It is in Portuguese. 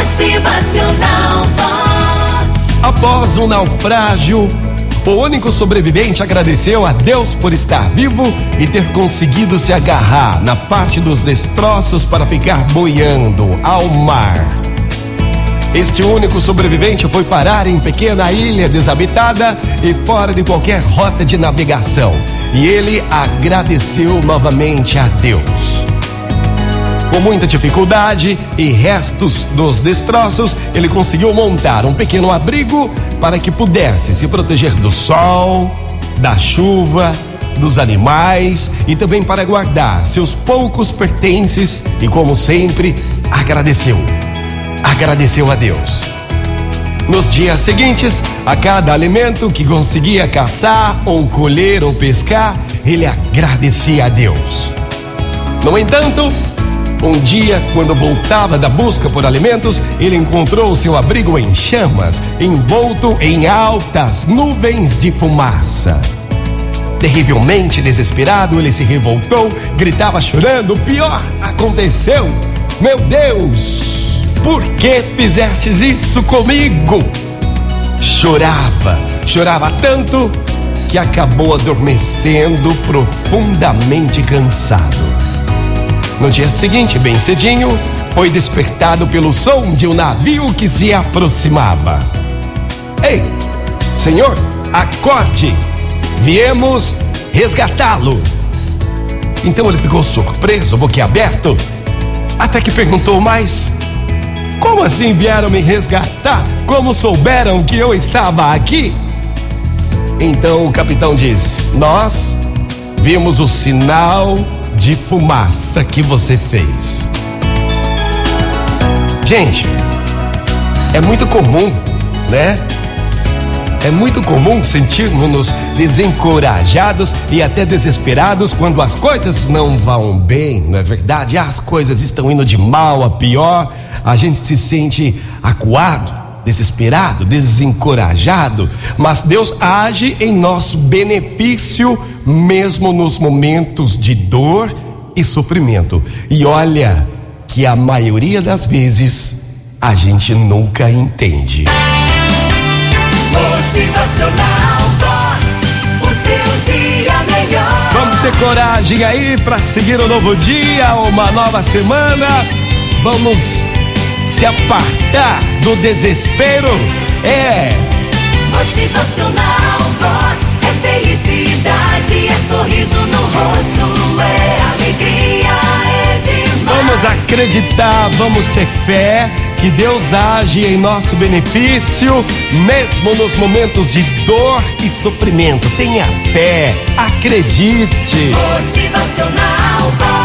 Motivacional Vox. Após um naufrágio, o único sobrevivente agradeceu a Deus por estar vivo e ter conseguido se agarrar na parte dos destroços para ficar boiando ao mar. Este único sobrevivente foi parar em pequena ilha desabitada e fora de qualquer rota de navegação. E ele agradeceu novamente a Deus. Com muita dificuldade e restos dos destroços, ele conseguiu montar um pequeno abrigo para que pudesse se proteger do sol, da chuva, dos animais e também para guardar seus poucos pertences e, como sempre, agradeceu. Agradeceu a Deus. Nos dias seguintes, a cada alimento que conseguia caçar ou colher ou pescar, ele agradecia a Deus. No entanto, um dia, quando voltava da busca por alimentos, ele encontrou seu abrigo em chamas, envolto em altas nuvens de fumaça. Terrivelmente desesperado, ele se revoltou, gritava chorando: O pior aconteceu! Meu Deus, por que fizestes isso comigo? Chorava, chorava tanto que acabou adormecendo profundamente cansado. No dia seguinte, bem cedinho, foi despertado pelo som de um navio que se aproximava. Ei, senhor, acorde! Viemos resgatá-lo. Então ele ficou surpreso, boquiaberto, até que perguntou mais: Como assim vieram me resgatar? Como souberam que eu estava aqui? Então o capitão disse: Nós vimos o sinal de fumaça que você fez. Gente, é muito comum, né? É muito comum sentirmos-nos desencorajados e até desesperados quando as coisas não vão bem, não é verdade? As coisas estão indo de mal a pior, a gente se sente acuado, desesperado, desencorajado, mas Deus age em nosso benefício, mesmo nos momentos de dor e sofrimento. E olha que a maioria das vezes a gente nunca entende. Motivacional Vox. O seu dia melhor. Vamos ter coragem aí para seguir um novo dia, uma nova semana. Vamos se apartar do desespero. É. Motivacional Vox. É felicidade, é sorriso no rosto, é alegria, é demais. Vamos acreditar, vamos ter fé que Deus age em nosso benefício, mesmo nos momentos de dor e sofrimento. Tenha fé, acredite. Motivacional Vox.